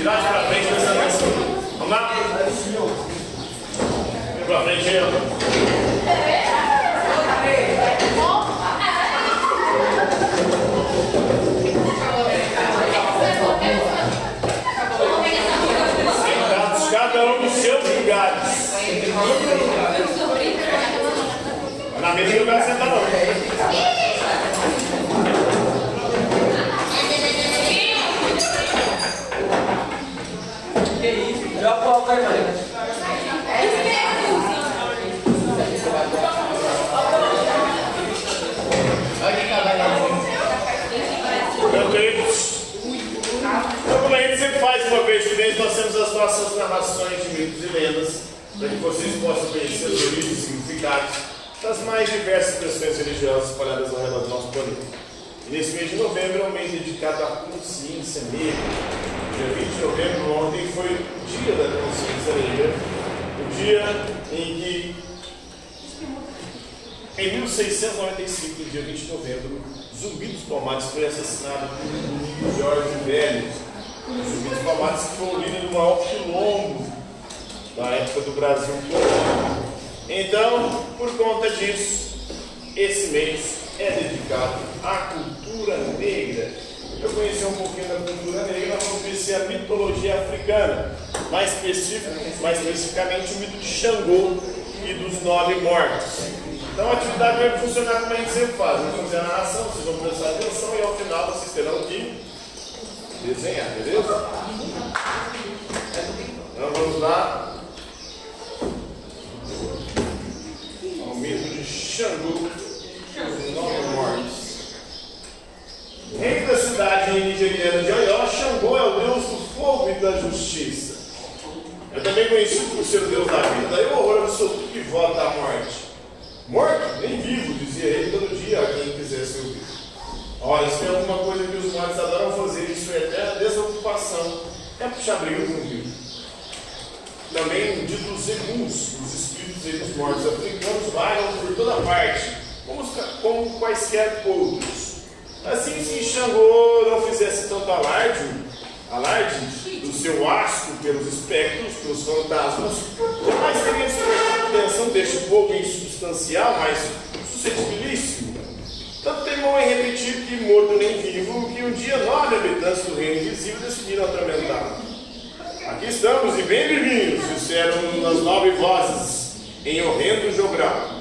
Virados pra frente, prestando atenção. Vamos lá? Vem pra frente aí, ó. Cada um nos seus lugares. Na mesa não vai sentar não. Já coloca aí, Maria. Meu queridos, então, como a gente sempre faz uma vez por mês, nós temos as nossas narrações de mitos e lendas, para que vocês possam conhecer os significados das mais diversas expressões religiosas espalhadas ao redor do nosso planeta. Nesse mês de novembro é um mês dedicado à consciência negra. Dia 20 de novembro, ontem foi o dia da consciência negra, o dia em que em 1695, no dia 20 de novembro, Zumbi dos Palmares foi assassinado por Jorge Velho. Zumbi dos Palmares foi o líder do maior quilombo da época do Brasil. Então, por conta disso, esse mês é dedicado à cultura negra. Eu conheci um pouquinho da cultura negra, vamos conhecer a mitologia africana, mais, específico, mais especificamente o mito de Xangô e dos nove mortos. Então a atividade vai funcionar como a gente sempre faz. Vamos fazer a narração, vocês vão prestar atenção e ao final vocês terão que desenhar, beleza? Então vamos lá. Ao mito de Xangô, os nove mortos. Rei da cidade nigeriana de Oió, Xangô é o deus do fogo e da justiça. É também conhecido por ser o deus da vida e o horror absoluto que vota a morte. Morto, nem vivo, dizia ele todo dia a quem quisesse ouvir. Olha, se tem alguma coisa que os mortos adoram fazer, isso é até a desocupação, é puxar briga com o rio. Também dito os eguns, os espíritos e dos mortos africanos, vagam por toda parte, como, os, como quaisquer outros. Assim, se Xangô não fizesse tanto alarde, alarde do seu asco pelos espectros, pelos fantasmas, jamais teria despertado a atenção deste povo insubstancial, mas suscetibilíssimo. Tanto teimou em repetir que, morto nem vivo, que um dia nove habitantes do reino invisível decidiram atormentá-lo. Aqui estamos e bem vivinhos, disseram as nove vozes, em horrendo jogral.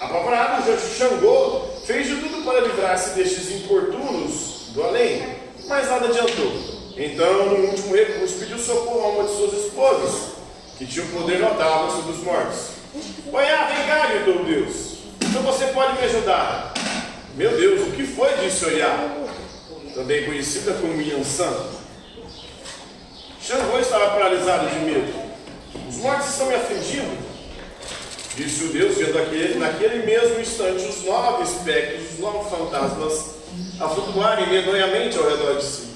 Apavorado, Xangô fez tudo para livrar-se destes importunos do além, mas nada adiantou. Então, no último recurso, pediu socorro a uma de suas esposas, que tinha um poder notável sobre os mortos. Oiá, vem cá, gritou Deus. Então você pode me ajudar. Meu Deus, o que foi? disse Oiá, também conhecida como Yansan. Xangô estava paralisado de medo. Os mortos estão me afligindo. Disse o Deus, vendo aquele, naquele mesmo instante os nove espectros, os nove fantasmas, a flutuarem medonhamente ao redor de si.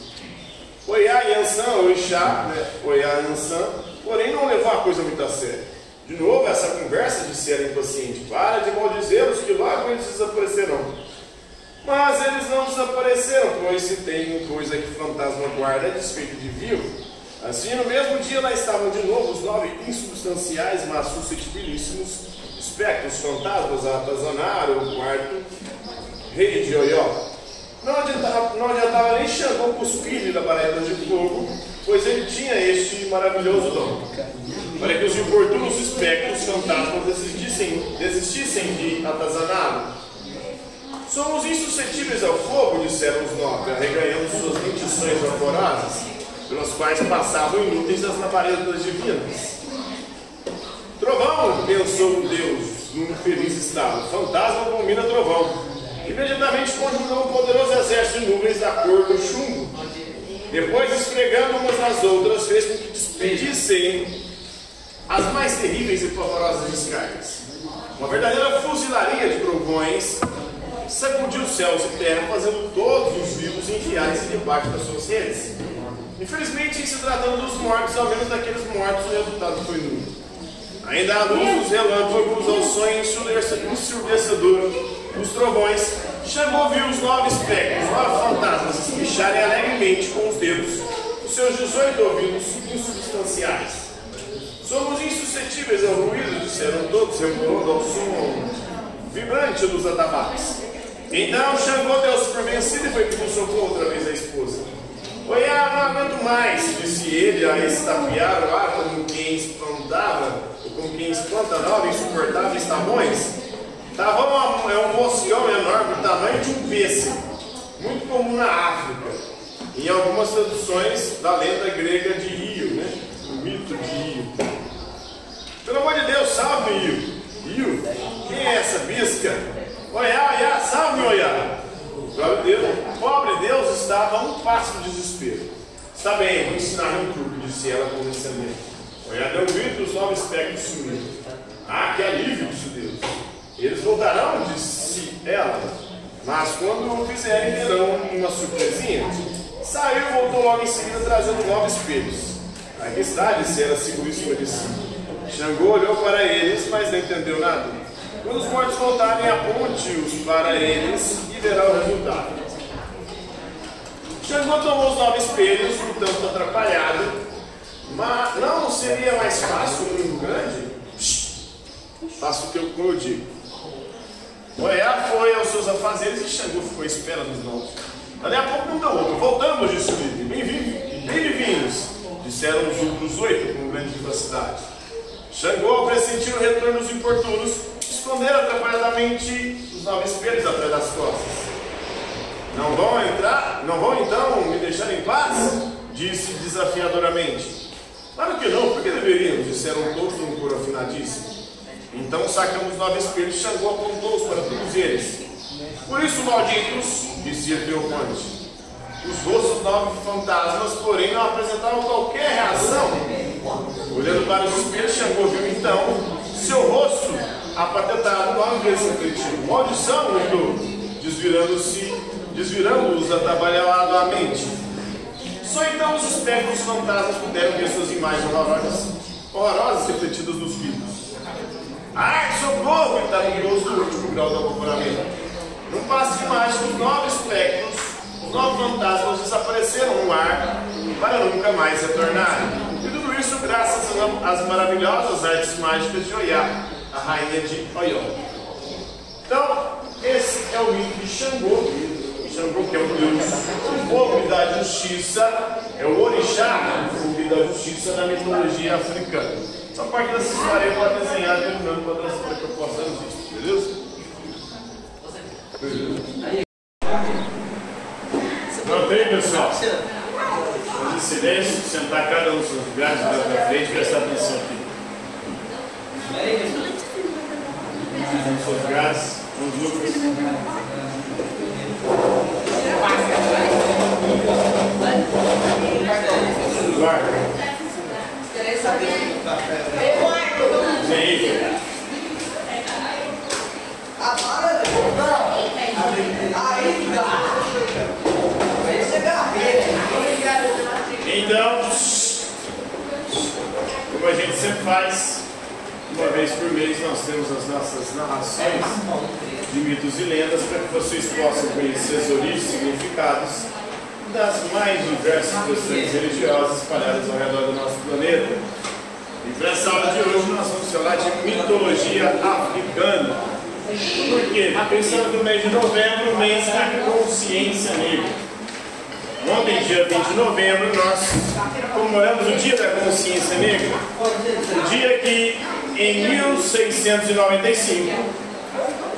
Oiá e Ansan, Oixá, né? Oiá e Ansan, porém não levou a coisa muito a sério. De novo, essa conversa disse ela impaciente: Para de maldizê-los, que logo eles desaparecerão. Mas eles não desapareceram, pois se tem coisa que fantasma guarda é desfeito de vivo. Assim, no mesmo dia, lá estavam de novo os nove insubstanciais, mas suscetibilíssimos espectros, fantasmas a atazanar o quarto rei de Oió. Não adiantava, não adiantava nem Xangô cuspir-lhe da vareta de fogo, pois ele tinha este maravilhoso dom. Para que os importunos espectros, fantasmas, desistissem, desistissem de atazaná-lo. Somos insuscetíveis ao fogo, disseram os nove, arreganhando suas dentições vaporosas, pelas quais passavam inúteis as labaredas divinas. Trovão, pensou o Deus, num feliz estado. Fantasma abomina trovão. Imediatamente conjurou um poderoso exército de nuvens da cor do chumbo. Depois, esfregando umas nas outras, fez com que despedissem as mais terríveis e pavorosas descargas. Uma verdadeira fuzilaria de trovões sacudiu céus e terra, fazendo todos os vivos enfiarem-se debaixo das suas redes. Infelizmente, em se tratando dos mortos, ao menos daqueles mortos, o resultado foi nulo. Ainda a luz dos relâmpagos, ao sonho ensurdecedor dos trovões, chamou viu os nove espectros, nove fantasmas, se alegremente com os dedos, os seus 18 ouvidos insubstanciais. Somos insuscetíveis ao ruído, disseram todos, rebolando ao som vibrante dos atabaques. Então Xangô deu-se por vencido e foi pedir socorro outra vez à esposa. Oiá, não aguento mais, disse ele a estapear o ar como quem espantava, como quem espanta insuportáveis tamanhos. Tavão é um mocião enorme, do tamanho de um pêssego, muito comum na África. Em algumas traduções da lenda grega de Rio, né? O mito de Rio. Pelo amor de Deus, salve Rio! Rio? Quem é essa bisca? Oiá, oiá, salve Oiá! Glória a Deus. Pobre Deus estava a um passo de desespero. Está bem, vou ensinar um truque, disse ela com pensamento. Oiá deu um grito os nove espectros sumiram. Ah, que alívio, disse Deus. Eles voltarão, disse ela. Mas quando o fizerem, terão uma surpresinha. Saiu e voltou logo em seguida trazendo nove espelhos. Aqui está, disse ela, seguríssima de si. Xangô olhou para eles, mas não entendeu nada. Quando os mortos voltarem, aponte-os para eles e verá o resultado. Xangô tomou os nove espelhos, um tanto atrapalhado, mas não seria mais fácil um mundo grande? Faça o que eu, eu digo. Oiá foi aos seus afazeres e Xangô ficou à espera dos novos. Dali a pouco mudou outro. Voltamos, disse o líder. Bem-vindos, disseram os outros oito com grande vivacidade. Xangô, ao pressentir o retorno dos importunos, esconderam atrapalhadamente os nove espelhos atrás das costas. Não vão entrar? Não vão então me deixar em paz? Disse desafiadoramente. Claro que não, por que deveriam? Disseram todos num coro afinadíssimo. Então sacamos nove espelhos e Xangô apontou-os para todos eles. Por isso, malditos, dizia Teofante, os rostos nove fantasmas, porém, não apresentavam qualquer reação. Olhando para os espelhos, Xangô viu então seu rosto apatetado nove vezes refletido. Maldição, gritou, desvirando-se, desvirando-os atabalhadamente. Só então os espectros fantasmas puderam ver suas imagens horrorosas, horrorosas refletidas nos vidros. Ai, socorro! gritaram todos do último grau do apavoramento. Num passo de mágica, os nove espectros, os nove fantasmas desapareceram no ar para nunca mais retornarem. E tudo isso graças às maravilhosas artes mágicas de Oiá, a rainha de Oió. Então, esse é o mito de Xangô. Xangô, que é o deus do fogo da justiça, é o orixá do fogo da justiça na mitologia africana. Essa parte dessa história vou desenhar terminando para a para que eu possa ver, beleza? Notei, pessoal? Fazer silêncio, sentar cada um nos seus lugares, olhar para frente e prestar atenção aqui. Nos seus lugares, os Lucas. Eduardo. Sim. Então, como a gente sempre faz, uma vez por mês nós temos as nossas narrações de mitos e lendas para que vocês possam conhecer as origens e significados das mais diversas questões religiosas espalhadas ao redor do nosso planeta. Para essa aula de hoje nós vamos falar de mitologia africana. Por quê? Pensando no mês de novembro, mês da consciência negra. Ontem, dia 20 de novembro, nós comemoramos o Dia da Consciência Negra. O dia que, em 1695,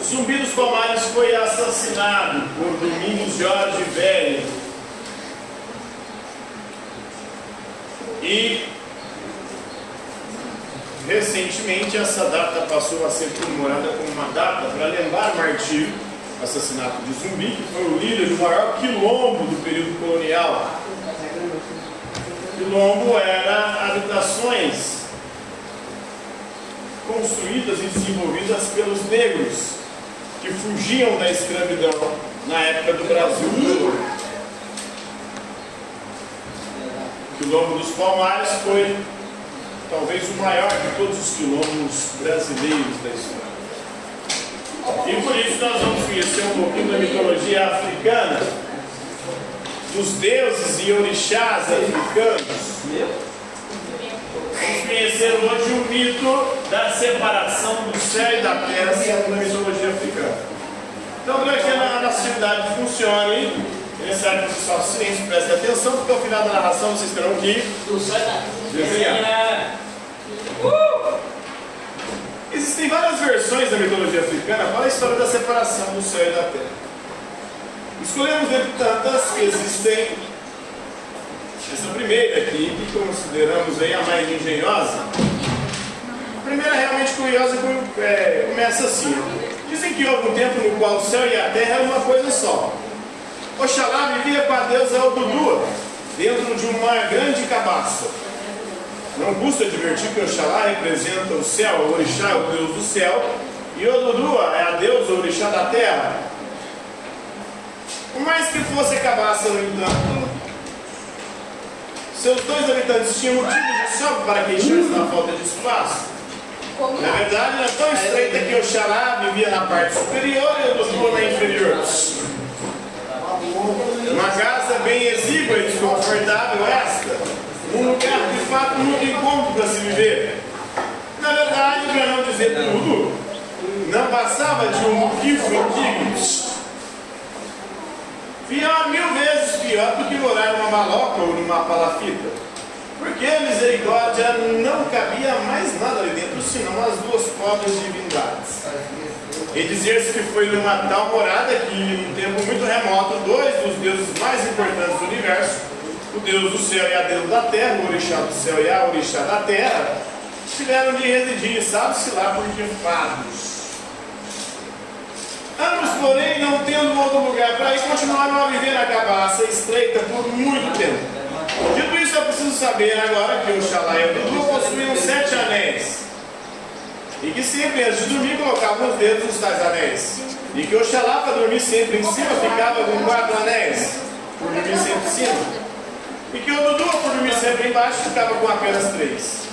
Zumbi dos Palmares foi assassinado por Domingos Jorge Velho. E recentemente essa data passou a ser comemorada como uma data para lembrar o martírio, assassinato de Zumbi, que foi o líder do maior quilombo do período colonial. Quilombo era habitações construídas e desenvolvidas pelos negros que fugiam da escravidão na época do Brasil. Quilombo dos Palmares foi talvez o maior de todos os quilombos brasileiros da história. E por isso nós vamos conhecer um pouquinho da mitologia africana. dos deuses e orixás africanos. Vamos conhecer hoje o mito da separação do céu e da terra segundo a mitologia africana. Então, para que a nossa atividade funcione, é necessário que vocês façam silêncio, prestem atenção, porque ao final da narração vocês terão que desenhar. Existem várias versões da mitologia africana para a história da separação do céu e da terra. Escolhemos dentre tantas que existem essa primeira aqui, que consideramos aí a mais engenhosa. A primeira é realmente curiosa é, começa assim. Dizem que houve um tempo no qual o céu e a terra eram uma coisa só. Oxalá vivia com a deusa Odudua dentro de uma grande cabaça. Não custa advertir que Oxalá representa o céu, o orixá é o deus do céu, e Odudua é a deusa, o orixá da terra. Por mais que fosse cabaça, no entanto, seus dois habitantes tinham motivo de sobra para queixar-se da falta de espaço. Na verdade, era tão estreita que Oxalá vivia na parte superior e Odudua na inferior. Uma casa bem exígua e desconfortável esta, um lugar de fato muito incômodo para se viver. Na verdade, para não dizer tudo, não passava de um motivo antigo. Pior, mil vezes pior do que morar numa maloca ou numa palafita. Porque a misericórdia não cabia mais nada ali dentro, senão as duas pobres divindades. E dizer-se que foi numa tal morada que, num tempo muito remoto, dois dos deuses mais importantes do universo, o Deus do céu e a Deus da terra, o orixá do céu e a orixá da terra, tiveram de residir, sabe-se lá por que fados. Ambos, porém, não tendo outro lugar para ir, continuaram a viver na cabaça estreita por muito tempo. Dito isso, é preciso saber agora que o Xalá e o Dudu possuíam sete anéis. E que sempre, antes de dormir, colocavam os dedos nos tais anéis. E que Oxalá, para dormir sempre em cima, ficava com quatro anéis, por dormir sempre em cima. E que o Dudu, por dormir sempre embaixo, ficava com apenas três.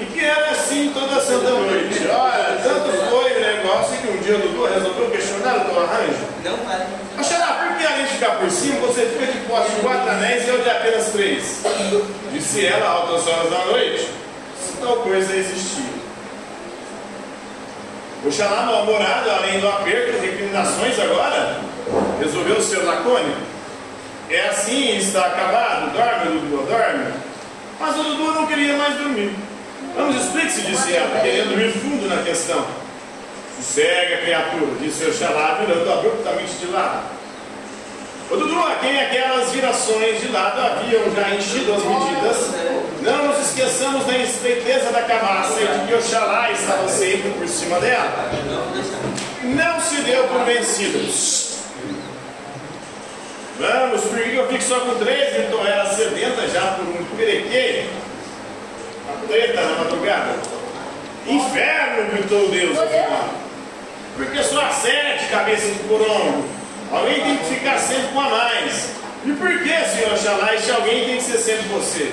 E que era assim toda santa noite. Olha, tanto foi o negócio que um dia o Dudu resolveu questionar o teu arranjo. Não vai. Oxalá, por que além de ficar por cima, você fica de posse de quatro anéis e eu de apenas três? Disse ela, altas horas da noite, se tal coisa existia. Oxalá, mal-humorado, além do aperto, recriminações agora, resolveu ser lacônico. É assim, está acabado, dorme, Dudu, dorme. Mas o Dudu não queria mais dormir. Vamos, explique-se, disse ela, querendo ir fundo na questão. Sossega, criatura, disse Oxalá, virando abruptamente de lado. Ô Dudu, a quem aquelas virações de lado haviam já enchido as medidas, esqueçamos da estreiteza da cabaça e de que Oxalá estava sempre por cima dela. Não se deu por vencidos. Vamos, por que eu fico só com três? Gritou ela sedenta já por um perequeiro. A treta na madrugada. Inferno, gritou Deus. Porque só há sete cabeças de corongo. Alguém tem que ficar sempre com a mais. E por que, senhor Oxalá, este alguém tem que ser sempre você?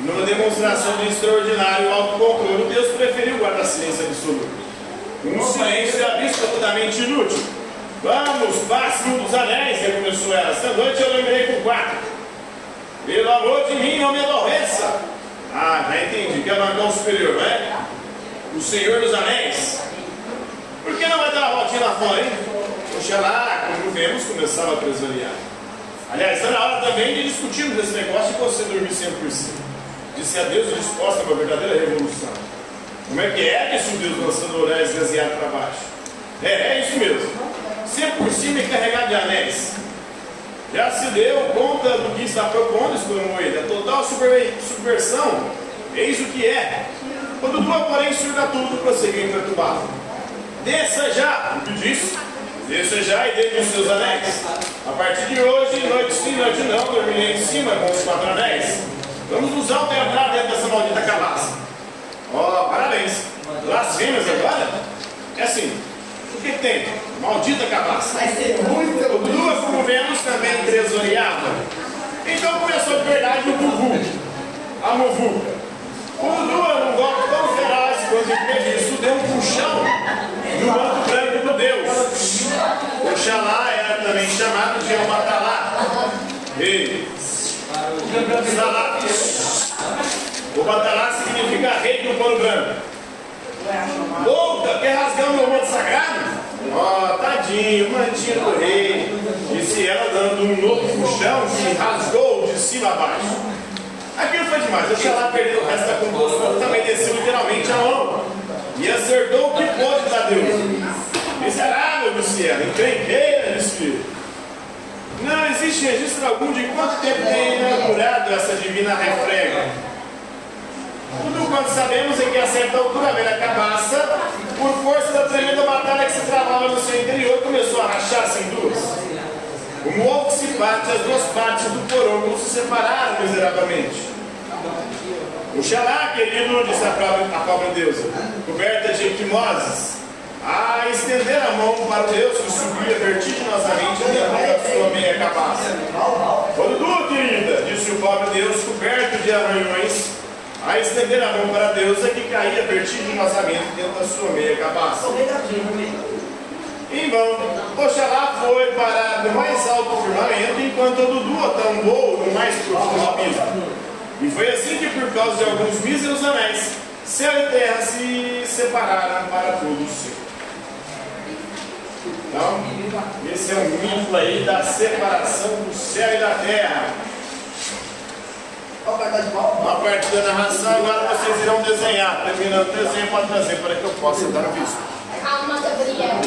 Numa demonstração de extraordinário autocontrole, Deus preferiu guardar silêncio absoluto. Um silêncio absolutamente inútil. Vamos, um dos anéis, recomeçou ela. Esta noite eu lembrei com quatro. Pelo amor de mim, não me aborreça. Ah, já entendi, que é o superior, não é? O Senhor dos Anéis. Por que não vai dar uma voltinha lá fora, hein? Oxalá, como vemos, começava a tresorear. Aliás, está na hora também de discutirmos esse negócio de você dormir sempre por cima. Disse a Deus disposta para uma verdadeira revolução. Como é que é que subiu lançando olhares esgazeado para baixo? É, é isso mesmo. Sempre por cima e carregado de anéis. Já se deu conta do que está propondo, exclamou ele. A total subversão, eis o que é. Quando tu, porém, surda tudo, prosseguiu imperturbável. Desça já, o que disse? Desça já e dê os seus anéis. A partir de hoje, noite sim, noite não, dormirei em cima com os quatro anéis. Vamos nos alternar dentro dessa maldita cabaça. Ó, oh, parabéns. Blasfêmias agora? É assim. O que tem? Maldita cabaça. Vai ser muito. O Duas, como vemos, também tresoreava. Então começou de verdade o Bubu, a Muvuca. O Dudu, num golpe tão feroz quando ele isso, deu um puxão no manto branco do Deus. Oxalá era também chamado de Almatalá. Rei. O batalá significa rei do pano branco. Louca, quer rasgar o meu manto sagrado? Ó, oh, tadinho, mantinho do rei. Disse ela dando um novo puxão que rasgou de cima a baixo. Aquilo foi demais. Deixa lá perder o resto da compostura. Também desceu literalmente a mão. E acertou o que pôde da Deus. Miserável, ela. Encrenqueira, disse Não existe registro algum de quanto tempo tem inaugurado essa divina refrega. Tudo quanto sabemos é que a certa altura a velha cabaça, por força da tremenda batalha que se travava no seu interior, começou a rachar-se em duas. Como ovo que se bate, as duas partes do corongo se separaram miseravelmente. Oxalá, querido, disse a própria, a pobre deusa, coberta de equimoses, a estender a mão para Deus que subia vertiginosamente dentro da sua meia cabaça. Quando tu, querida, disse o pobre Deus, coberto de arranhões, a estender a mão para Deus é que caía vertiginosamente dentro da sua meia cabaça. Em vão, Oxalá foi para o mais alto firmamento, enquanto o Dudu atambou no mais profundo abismo. E foi assim que, por causa de alguns míseros anéis, céu e terra se separaram para todos Então, esse é o mito aí da separação do céu e da terra. A partir da narração, agora vocês irão desenhar. Terminando o desenho para trazer para que eu possa dar visto. Calma, Gabriel.